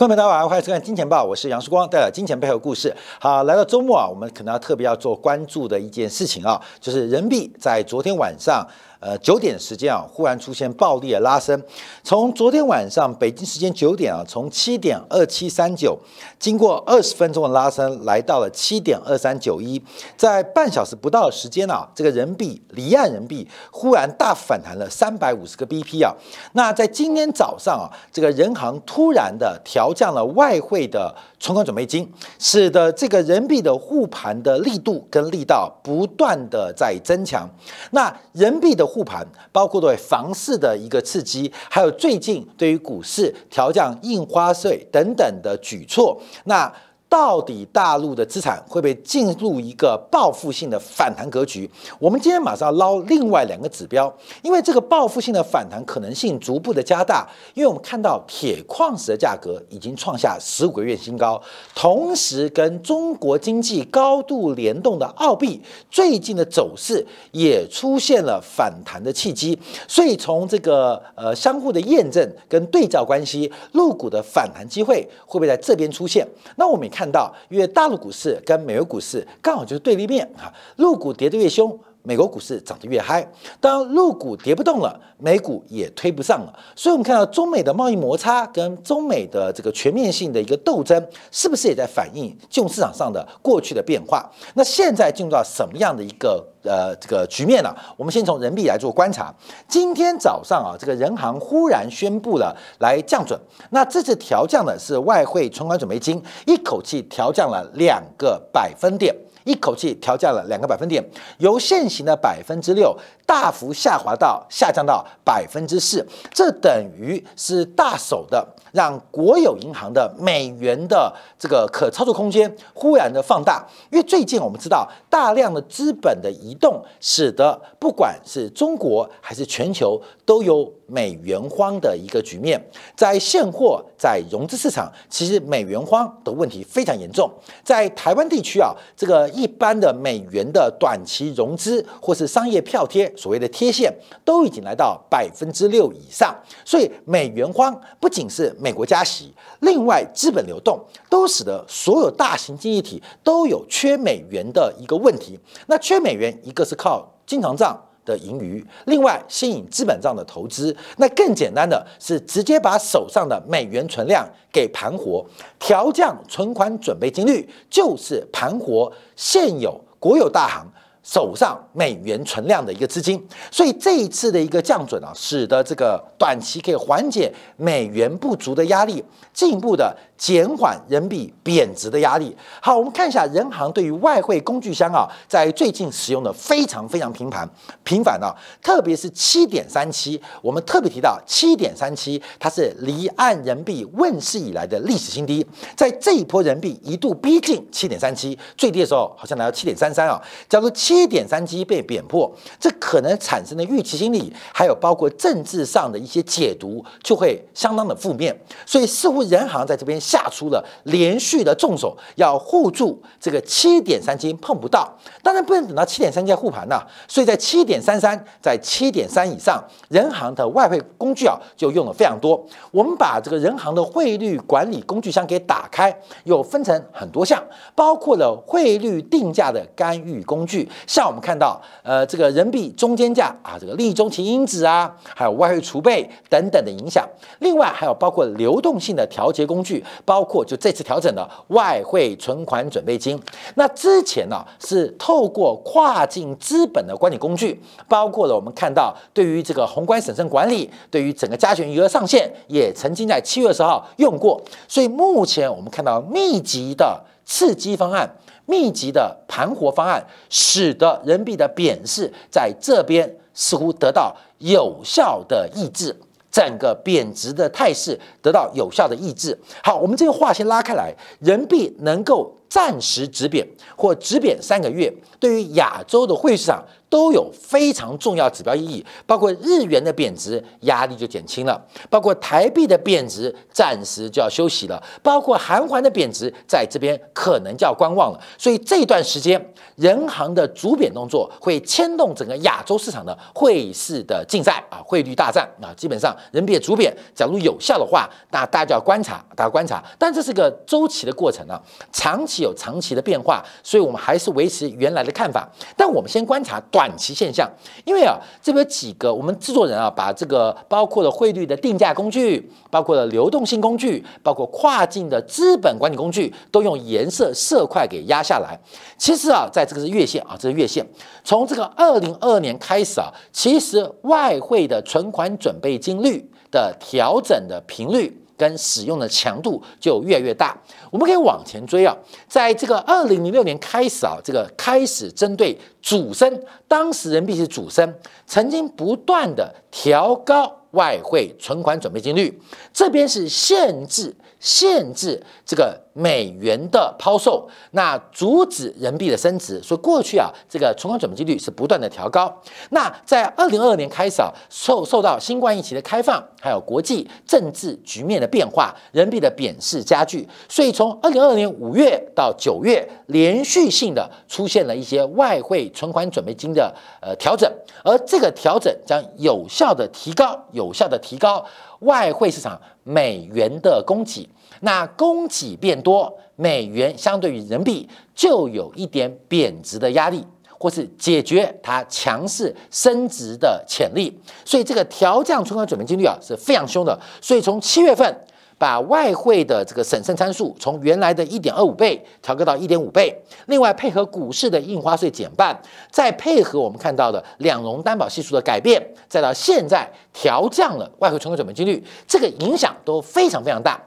观众朋友大家好，欢迎收看《金钱报》，我是杨曙光，带来金钱背后故事。好，来到周末啊，我们可能要特别要做关注的一件事情啊，就是人民币在昨天晚上。呃，九点时间啊，忽然出现暴力的拉升。从昨天晚上北京时间九点啊，从七点二七三九，经过二十分钟的拉升，来到了七点二三九一，在半小时不到的时间啊，这个人民币离岸人民币忽然大反弹了三百五十个 BP 啊。那在今天早上啊，这个人行突然的调降了外汇的存款准备金，使得这个人民币的护盘的力度跟力道不断的在增强。那人民币的护盘包括对房市的一个刺激，还有最近对于股市调降印花税等等的举措，那。到底大陆的资产会不会进入一个报复性的反弹格局？我们今天马上要捞另外两个指标，因为这个报复性的反弹可能性逐步的加大，因为我们看到铁矿石的价格已经创下十五个月新高，同时跟中国经济高度联动的澳币最近的走势也出现了反弹的契机，所以从这个呃相互的验证跟对照关系，陆股的反弹机会会不会在这边出现？那我们看。看到，因为大陆股市跟美国股市刚好就是对立面啊，陆股跌得越凶，美国股市涨得越嗨。当陆股跌不动了，美股也推不上了。所以，我们看到中美的贸易摩擦跟中美的这个全面性的一个斗争，是不是也在反映金融市场上的过去的变化？那现在进入到什么样的一个呃这个局面呢？我们先从人民币来做观察。今天早上啊，这个人行忽然宣布了来降准，那这次调降的是外汇存款准备金，一口气调降了两个百分点。一口气调降了两个百分点，由现行的百分之六大幅下滑到下降到百分之四，这等于是大手的让国有银行的美元的这个可操作空间忽然的放大。因为最近我们知道大量的资本的移动，使得不管是中国还是全球都有美元荒的一个局面，在现货在融资市场，其实美元荒的问题非常严重。在台湾地区啊，这个。一般的美元的短期融资或是商业票贴，所谓的贴现，都已经来到百分之六以上。所以美元荒不仅是美国加息，另外资本流动都使得所有大型经济体都有缺美元的一个问题。那缺美元，一个是靠经常账。的盈余，另外吸引资本上的投资，那更简单的是直接把手上的美元存量给盘活，调降存款准备金率，就是盘活现有国有大行。手上美元存量的一个资金，所以这一次的一个降准啊，使得这个短期可以缓解美元不足的压力，进一步的减缓人民币贬值的压力。好，我们看一下人行对于外汇工具箱啊，在最近使用的非常非常频繁频繁啊，特别是七点三七，我们特别提到七点三七，它是离岸人民币问世以来的历史新低，在这一波人民币一度逼近七点三七，最低的时候好像来到七点三三啊，叫做七。七点三七被贬破，这可能产生的预期心理，还有包括政治上的一些解读，就会相当的负面。所以似乎人行在这边下出了连续的重手，要护住这个七点三七碰不到。当然不能等到七点三七护盘呐。所以在七点三三，在七点三以上，人行的外汇工具啊就用了非常多。我们把这个人行的汇率管理工具箱给打开，又分成很多项，包括了汇率定价的干预工具。像我们看到，呃，这个人民币中间价啊，这个利中期因子啊，还有外汇储备等等的影响。另外还有包括流动性的调节工具，包括就这次调整的外汇存款准备金。那之前呢是透过跨境资本的管理工具，包括了我们看到对于这个宏观审慎管理，对于整个加权余额上限，也曾经在七月二十号用过。所以目前我们看到密集的刺激方案。密集的盘活方案，使得人民币的贬势在这边似乎得到有效的抑制，整个贬值的态势得到有效的抑制。好，我们这个话先拉开来，人民币能够暂时止贬或止贬三个月，对于亚洲的汇市场都有非常重要指标意义，包括日元的贬值压力就减轻了，包括台币的贬值暂时就要休息了，包括韩环的贬值在这边可能就要观望了。所以这段时间，人行的主贬动作会牵动整个亚洲市场的汇市的竞赛啊，汇率大战啊，基本上人民币主贬，假如有效的话，那大家就要观察，大家观察。但这是个周期的过程啊，长期有长期的变化，所以我们还是维持原来的看法。但我们先观察短期现象，因为啊，这边几个我们制作人啊，把这个包括了汇率的定价工具，包括了流动性工具，包括跨境的资本管理工具，都用颜色色块给压下来。其实啊，在这个是月线啊，这是月线，从这个二零二二年开始啊，其实外汇的存款准备金率的调整的频率。跟使用的强度就越来越大，我们可以往前追啊，在这个二零零六年开始啊，这个开始针对主升，当时人民币是主升，曾经不断的调高外汇存款准备金率，这边是限制限制这个。美元的抛售，那阻止人民币的升值，所以过去啊，这个存款准备金率是不断的调高。那在二零二二年开始啊，受受到新冠疫情的开放，还有国际政治局面的变化，人民币的贬势加剧，所以从二零二二年五月到九月，连续性的出现了一些外汇存款准备金的呃调整，而这个调整将有效的提高，有效的提高外汇市场美元的供给。那供给变多，美元相对于人民币就有一点贬值的压力，或是解决它强势升值的潜力。所以这个调降存款准备金率啊是非常凶的。所以从七月份把外汇的这个审慎参数从原来的一点二五倍调高到一点五倍，另外配合股市的印花税减半，再配合我们看到的两融担保系数的改变，再到现在调降了外汇存款准备金率，这个影响都非常非常大。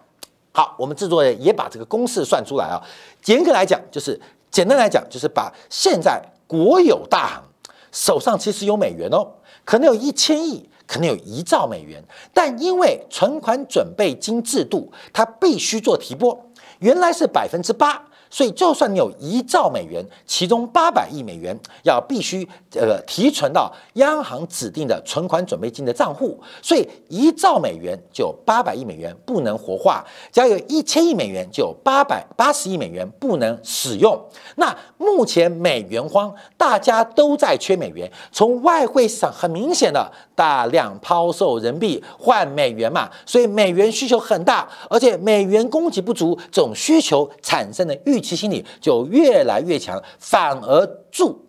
好，我们制作人也把这个公式算出来啊。严格来讲，就是简单来讲，就是把现在国有大行手上其实有美元哦，可能有一千亿，可能有一兆美元，但因为存款准备金制度，它必须做提拨，原来是百分之八。所以，就算你有一兆美元，其中八百亿美元要必须呃提存到央行指定的存款准备金的账户，所以一兆美元就八百亿美元不能活化，只要有一千亿美元就八百八十亿美元不能使用。那目前美元荒，大家都在缺美元，从外汇市场很明显的大量抛售人民币换美元嘛，所以美元需求很大，而且美元供给不足，这种需求产生的预。其心理就越来越强，反而助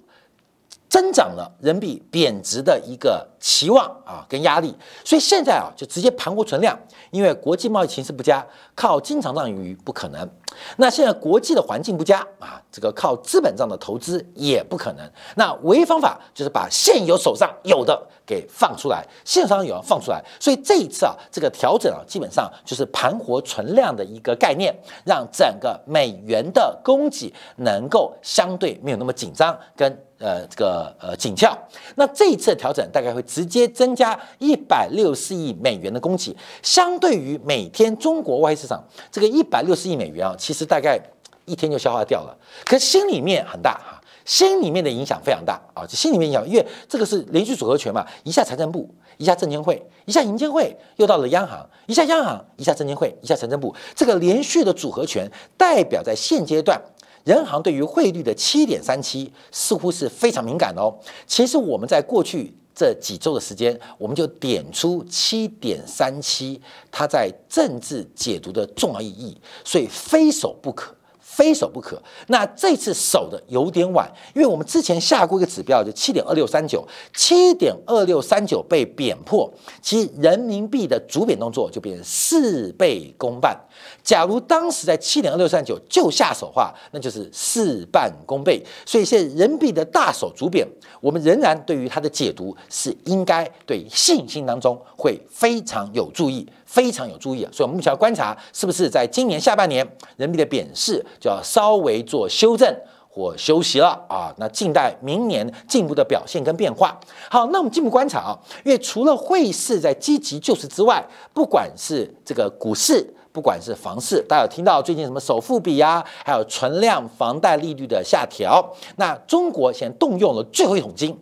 增长了人民币贬值的一个期望啊，跟压力。所以现在啊，就直接盘活存量，因为国际贸易形势不佳，靠经常账盈余不可能。那现在国际的环境不佳啊，这个靠资本账的投资也不可能。那唯一方法就是把现有手上有的给放出来，现上有放出来。所以这一次啊，这个调整啊，基本上就是盘活存量的一个概念，让整个美元的供给能够相对没有那么紧张跟呃这个呃紧俏。那这一次的调整大概会直接增加一百六十亿美元的供给，相对于每天中国外汇市场这个一百六十亿美元啊。其实大概一天就消化掉了，可心里面很大哈，心里面的影响非常大啊，就心里面影响，因为这个是连续组合拳嘛，一下财政部，一下证监会，一下银监会，又到了央行，一下央行，一下证监会，一下财政部，这个连续的组合拳，代表在现阶段，人行对于汇率的七点三七似乎是非常敏感的哦。其实我们在过去。这几周的时间，我们就点出七点三七，它在政治解读的重要意义，所以非守不可。非守不可。那这次守的有点晚，因为我们之前下过一个指标，就七点二六三九，七点二六三九被贬破，其实人民币的主贬动作就变成事倍功半。假如当时在七点二六三九就下手的话，那就是事半功倍。所以现在人民币的大手主贬，我们仍然对于它的解读是应该对信心当中会非常有注意。非常有注意啊，所以我们目前要观察是不是在今年下半年人民币的贬势就要稍微做修正或休息了啊。那静待明年进一步的表现跟变化。好，那我们进一步观察啊，因为除了汇市在积极救市之外，不管是这个股市，不管是房市，大家有听到最近什么首付比啊，还有存量房贷利率的下调。那中国现在动用了最后一桶金，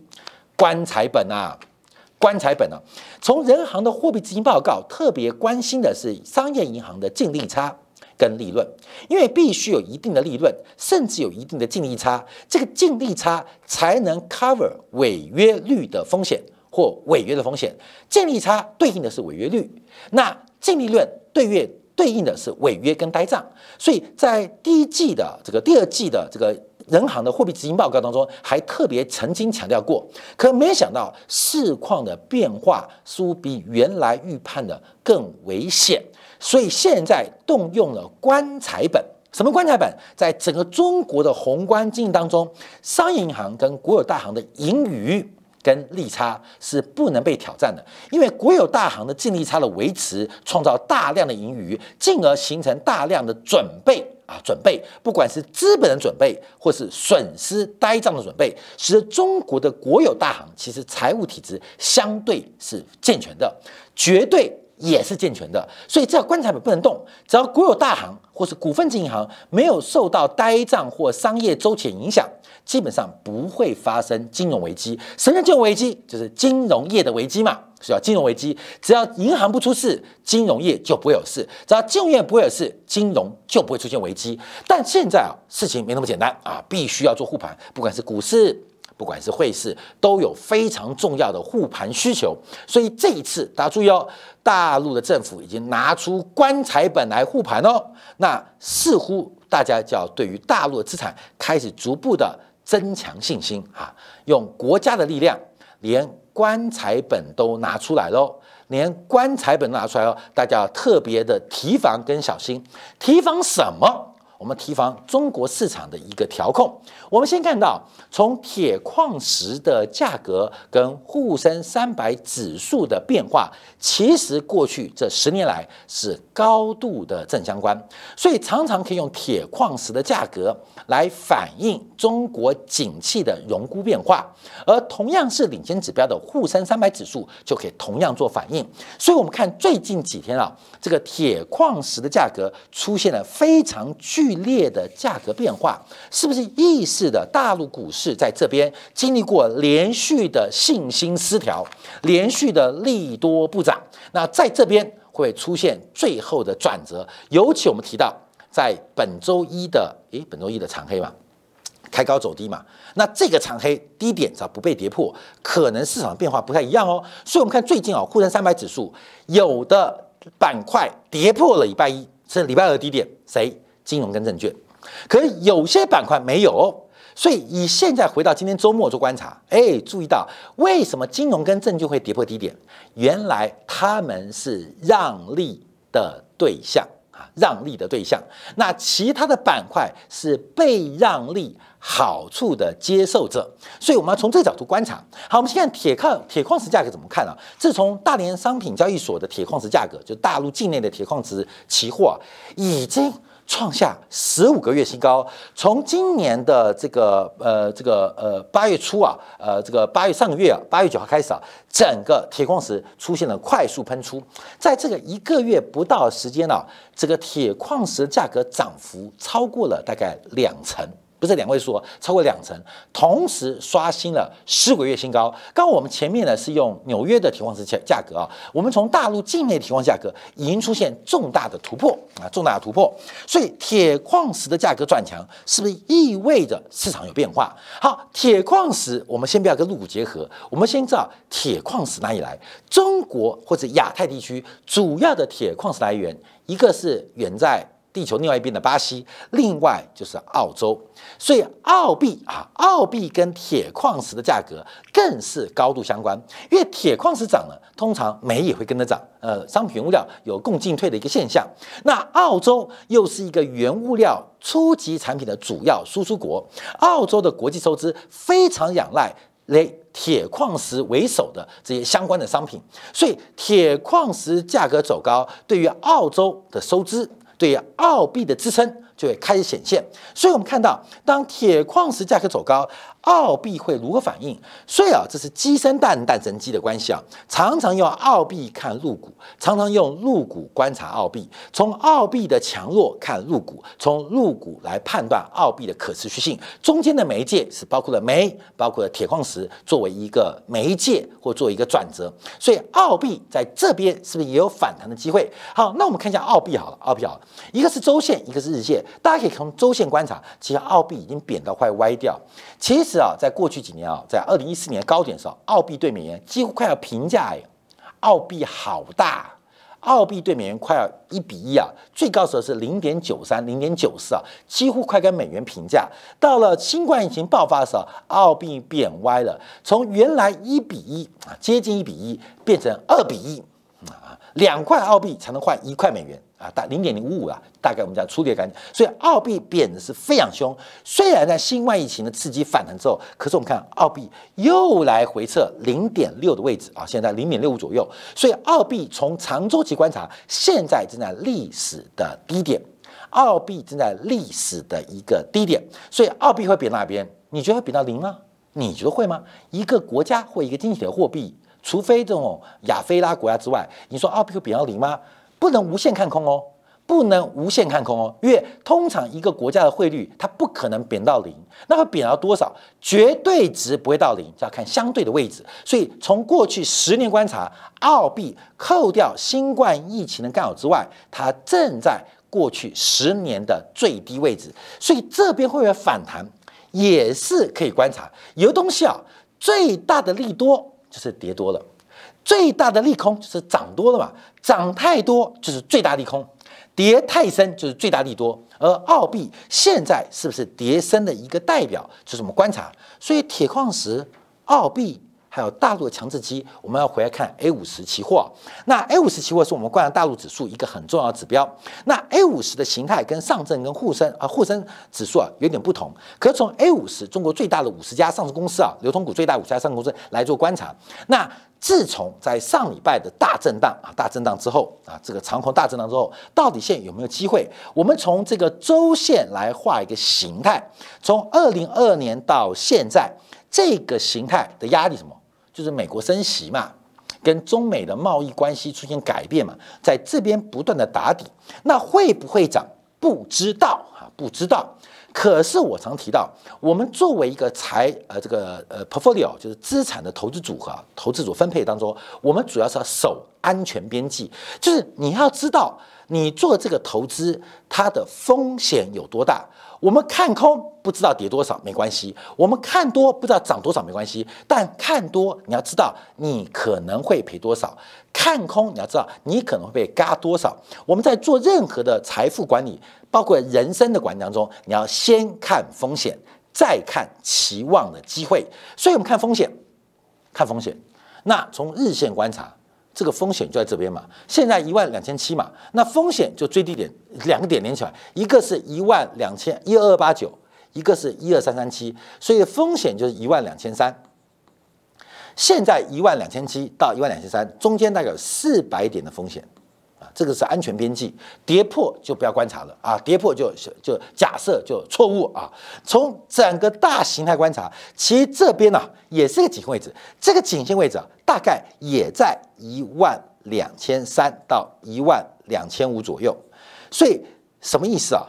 棺材本啊，棺材本啊。从人行的货币资金报告特别关心的是商业银行的净利差跟利润，因为必须有一定的利润，甚至有一定的净利差，这个净利差才能 cover 违约率的风险或违约的风险。净利差对应的是违约率，那净利润对月对应的是违约跟呆账，所以在第一季的这个第二季的这个人行的货币执行报告当中，还特别曾经强调过，可没想到市况的变化似乎比原来预判的更危险，所以现在动用了棺材本。什么棺材本？在整个中国的宏观经济当中，商业银行跟国有大行的盈余。跟利差是不能被挑战的，因为国有大行的净利差的维持，创造大量的盈余，进而形成大量的准备啊，准备，不管是资本的准备，或是损失呆账的准备，使得中国的国有大行其实财务体制相对是健全的，绝对也是健全的。所以这棺材本不能动，只要国有大行或是股份制银行没有受到呆账或商业周期影响。基本上不会发生金融危机。什么叫金融危机？就是金融业的危机嘛，是吧？金融危机，只要银行不出事，金融业就不会有事；只要金融业不会有事，金融就不会出现危机。但现在啊，事情没那么简单啊，必须要做护盘，不管是股市，不管是汇市，都有非常重要的护盘需求。所以这一次大家注意哦，大陆的政府已经拿出棺材本来护盘哦，那似乎大家就要对于大陆的资产开始逐步的。增强信心啊！用国家的力量，连棺材本都拿出来喽，连棺材本拿出来喽，大家要特别的提防跟小心。提防什么？我们提防中国市场的一个调控。我们先看到，从铁矿石的价格跟沪深三百指数的变化，其实过去这十年来是高度的正相关，所以常常可以用铁矿石的价格来反映中国景气的荣估变化，而同样是领先指标的沪深三百指数就可以同样做反应。所以，我们看最近几天啊，这个铁矿石的价格出现了非常巨。剧烈的价格变化，是不是意识的大陆股市在这边经历过连续的信心失调，连续的利多不涨？那在这边会出现最后的转折。尤其我们提到，在本周一的诶，本周一的长黑嘛，开高走低嘛，那这个长黑低点只要不被跌破，可能市场变化不太一样哦。所以，我们看最近啊，沪深三百指数有的板块跌破了礼拜一甚至礼拜二低点，谁？金融跟证券，可是有些板块没有，所以以现在回到今天周末做观察，哎，注意到为什么金融跟证券会跌破低点？原来他们是让利的对象啊，让利的对象。那其他的板块是被让利好处的接受者，所以我们要从这个角度观察。好，我们先看铁矿铁矿石价格怎么看啊？自从大连商品交易所的铁矿石价格，就大陆境内的铁矿石期货已经。创下十五个月新高。从今年的这个呃这个呃八月初啊，呃这个八月上个月啊，八月九号开始啊，整个铁矿石出现了快速喷出。在这个一个月不到时间呢，这个铁矿石价格涨幅超过了大概两成。不是两位数，哦超过两成，同时刷新了十个月新高。刚我们前面呢是用纽约的铁矿石价价格啊，我们从大陆境内铁矿价格已经出现重大的突破啊，重大的突破。所以铁矿石的价格转强，是不是意味着市场有变化？好，铁矿石我们先不要跟陆股结合，我们先知道铁矿石哪里来？中国或者亚太地区主要的铁矿石来源，一个是远在。地球另外一边的巴西，另外就是澳洲，所以澳币啊，澳币跟铁矿石的价格更是高度相关。因为铁矿石涨了，通常煤也会跟着涨。呃，商品物料有共进退的一个现象。那澳洲又是一个原物料初级产品的主要输出国，澳洲的国际收支非常仰赖以铁矿石为首的这些相关的商品，所以铁矿石价格走高，对于澳洲的收支。对澳币的支撑就会开始显现。所以我们看到，当铁矿石价格走高，澳币会如何反应？所以啊，这是鸡生蛋，蛋生鸡的关系啊。常常用澳币看入股，常常用入股观察澳币，从澳币的强弱看入股，从入股来判断澳币的可持续性。中间的媒介是包括了煤，包括了铁矿石作为一个媒介或作为一个转折。所以澳币在这边是不是也有反弹的机会？好，那我们看一下澳币好了，澳币好了，一个是周线，一个是日线，大家可以从周线观察，其实澳币已经贬到快歪掉。其实是啊，在过去几年啊，在二零一四年高点的时候，澳币对美元几乎快要平价哎，澳币好大，澳币对美元快要一比一啊，最高时候是零点九三、零点九四啊，几乎快跟美元平价。到了新冠疫情爆发的时候，澳币变歪了，从原来一比一啊，接近一比一，变成二比一啊，两块澳币才能换一块美元。啊，大零点零五五啊，大概我们讲粗略概念，所以澳币贬的是非常凶。虽然在新冠疫情的刺激反弹之后，可是我们看澳币又来回测零点六的位置啊，现在零点六五左右。所以澳币从长周期观察，现在正在历史的低点，澳币正在历史的一个低点。所以澳币会贬哪边？你觉得会贬到零吗？你觉得会吗？一个国家或一个经济体的货币，除非这种亚非拉国家之外，你说澳币会贬到零吗？不能无限看空哦，不能无限看空哦，因为通常一个国家的汇率它不可能贬到零，那会贬到多少？绝对值不会到零，就要看相对的位置。所以从过去十年观察，澳币扣掉新冠疫情的干扰之外，它正在过去十年的最低位置。所以这边会不会反弹，也是可以观察。有东西啊，最大的利多就是跌多了。最大的利空就是涨多了嘛，涨太多就是最大利空，跌太深就是最大利多。而澳币现在是不是跌深的一个代表？就是我们观察。所以铁矿石、澳币还有大陆的强制机，我们要回来看 A 五十期货。那 A 五十期货是我们观察大陆指数一个很重要的指标。那 A 五十的形态跟上证跟沪深啊沪深指数啊有点不同。可从 A 五十中国最大的五十家上市公司啊，流通股最大五十家上市公司来做观察，那。自从在上礼拜的大震荡啊，大震荡之后啊，这个长空大震荡之后，到底现有没有机会？我们从这个周线来画一个形态，从二零二二年到现在，这个形态的压力什么？就是美国升息嘛，跟中美的贸易关系出现改变嘛，在这边不断的打底，那会不会涨？不知道啊，不知道。可是我常提到，我们作为一个财呃这个呃 portfolio 就是资产的投资组合、投资组分配当中，我们主要是要守安全边际，就是你要知道你做这个投资它的风险有多大。我们看空不知道跌多少没关系，我们看多不知道涨多少没关系，但看多你要知道你可能会赔多少，看空你要知道你可能会被嘎多少。我们在做任何的财富管理。包括人生的管理当中，你要先看风险，再看期望的机会。所以，我们看风险，看风险。那从日线观察，这个风险就在这边嘛。现在一万两千七嘛，那风险就最低点两个点连起来，一个是一万两千一二二八九，一个是一二三三七，所以风险就是一万两千三。现在一万两千七到一万两千三，中间大概有四百点的风险。这个是安全边际，跌破就不要观察了啊！跌破就就假设就错误啊！从整个大形态观察，其实这边呢也是个颈线位置，这个颈线位置啊大概也在一万两千三到一万两千五左右，所以什么意思啊？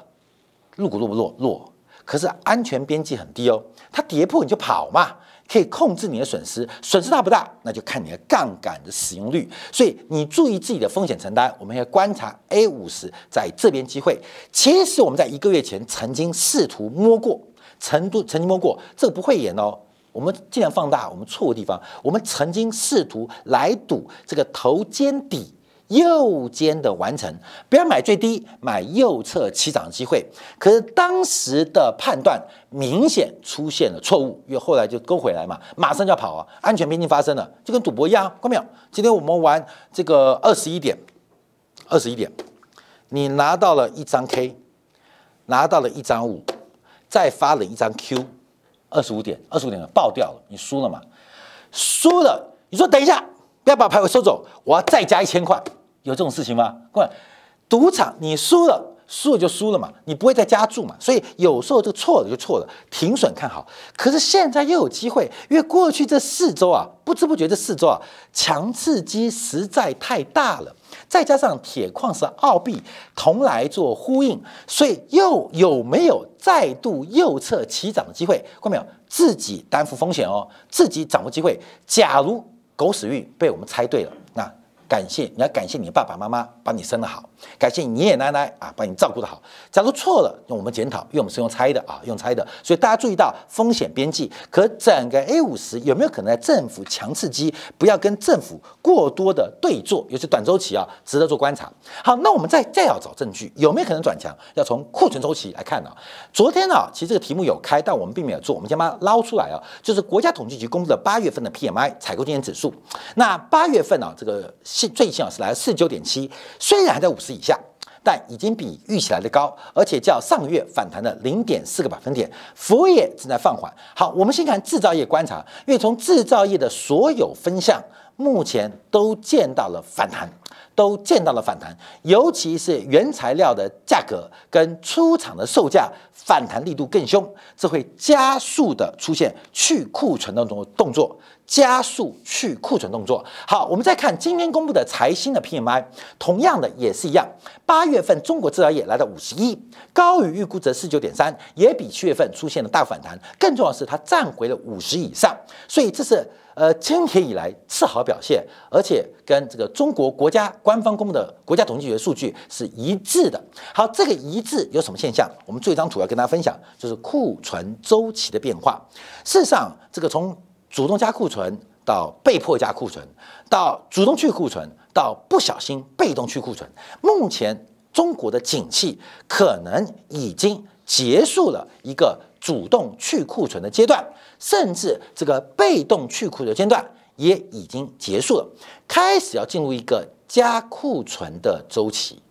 入股弱不弱？弱，可是安全边际很低哦，它跌破你就跑嘛。可以控制你的损失，损失大不大，那就看你的杠杆的使用率。所以你注意自己的风险承担。我们要观察 A 五十在这边机会。其实我们在一个月前曾经试图摸过，曾都曾经摸过，这个不会演哦。我们尽量放大我们错误地方。我们曾经试图来赌这个头肩底。右肩的完成，不要买最低，买右侧起涨机会。可是当时的判断明显出现了错误，因为后来就勾回来嘛，马上就要跑啊，安全边境发生了，就跟赌博一样。看到没有？今天我们玩这个二十一点，二十一点，你拿到了一张 K，拿到了一张五，再发了一张 Q，二十五点，二十五点爆掉了，你输了嘛？输了，你说等一下。不要把牌位收走，我要再加一千块，有这种事情吗？各位，赌场你输了，输了就输了嘛，你不会再加注嘛，所以有时候就错了就错了，停损看好。可是现在又有机会，因为过去这四周啊，不知不觉这四周啊，强刺激实在太大了，再加上铁矿石、澳币同来做呼应，所以又有没有再度右侧起涨的机会？看到没有？自己担负风险哦，自己掌握机会。假如狗屎运被我们猜对了，感谢你要感谢你爸爸妈妈把你生得好，感谢你爷爷奶奶啊把你照顾得好。假如错了，用我们检讨，因为我们是用猜的啊，用猜的，所以大家注意到风险边际。可整个 A 五十有没有可能在政府强刺激，不要跟政府过多的对坐，尤其短周期啊，值得做观察。好，那我们再再要找证据，有没有可能转强？要从库存周期来看呢。昨天呢，其实这个题目有开，但我们并没有做，我们先把它捞出来啊，就是国家统计局公布的八月份的 PMI 采购经理指数。那八月份呢，这个。最近啊是来四九点七，虽然还在五十以下，但已经比预期来的高，而且较上个月反弹了零点四个百分点。服务业正在放缓。好，我们先看制造业观察，因为从制造业的所有分项，目前都见到了反弹，都见到了反弹，尤其是原材料的价格跟出厂的售价反弹力度更凶，这会加速的出现去库存的种动作。加速去库存动作。好，我们再看今天公布的财新的 PMI，同样的也是一样。八月份中国制造业来到五十一，高于预估值四九点三，也比七月份出现了大反弹。更重要的是，它站回了五十以上，所以这是呃今天以来次好表现，而且跟这个中国国家官方公布的国家统计局数据是一致的。好，这个一致有什么现象？我们做一张图要跟大家分享，就是库存周期的变化。事实上，这个从主动加库存到被迫加库存，到主动去库存，到不小心被动去库存。目前中国的景气可能已经结束了一个主动去库存的阶段，甚至这个被动去库的阶段也已经结束了，开始要进入一个加库存的周期。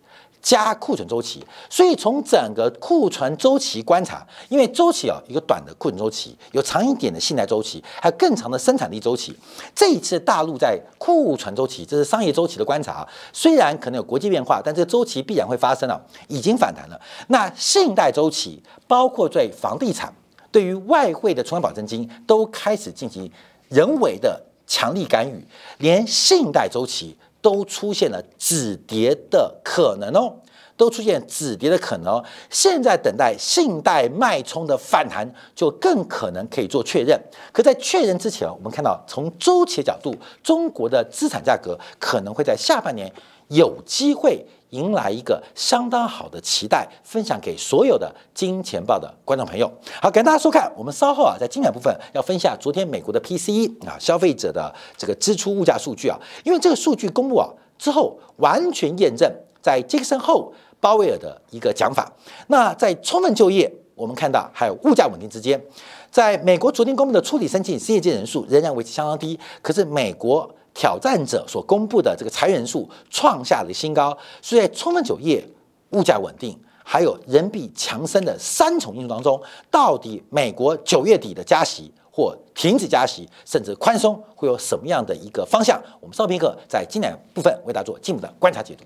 加库存周期，所以从整个库存周期观察，因为周期啊，一个短的库存周期，有长一点的信贷周期，还有更长的生产力周期。这一次大陆在库存周期，这是商业周期的观察，虽然可能有国际变化，但这周期必然会发生了，已经反弹了。那信贷周期，包括对房地产、对于外汇的存款保证金，都开始进行人为的强力干预，连信贷周期。都出现了止跌的可能哦，都出现止跌的可能哦。现在等待信贷脉冲的反弹，就更可能可以做确认。可在确认之前，我们看到从周期的角度，中国的资产价格可能会在下半年有机会迎来一个相当好的期待，分享给所有的金钱报的观众朋友。好，感谢大家收看。我们稍后啊，在精彩部分要分享昨天美国的 PCE 啊，消费者的这个支出物价数据啊，因为这个数据公布啊之后，完全验证在杰克森后鲍威尔的一个讲法。那在充分就业，我们看到还有物价稳定之间，在美国昨天公布的初体申请失业金人数仍然维持相当低，可是美国。挑战者所公布的这个裁员数创下了新高，所以在充分就业、物价稳定，还有人币强升的三重因素当中，到底美国九月底的加息或停止加息，甚至宽松，会有什么样的一个方向？我们稍片刻在今年部分为大家做进一步的观察解读。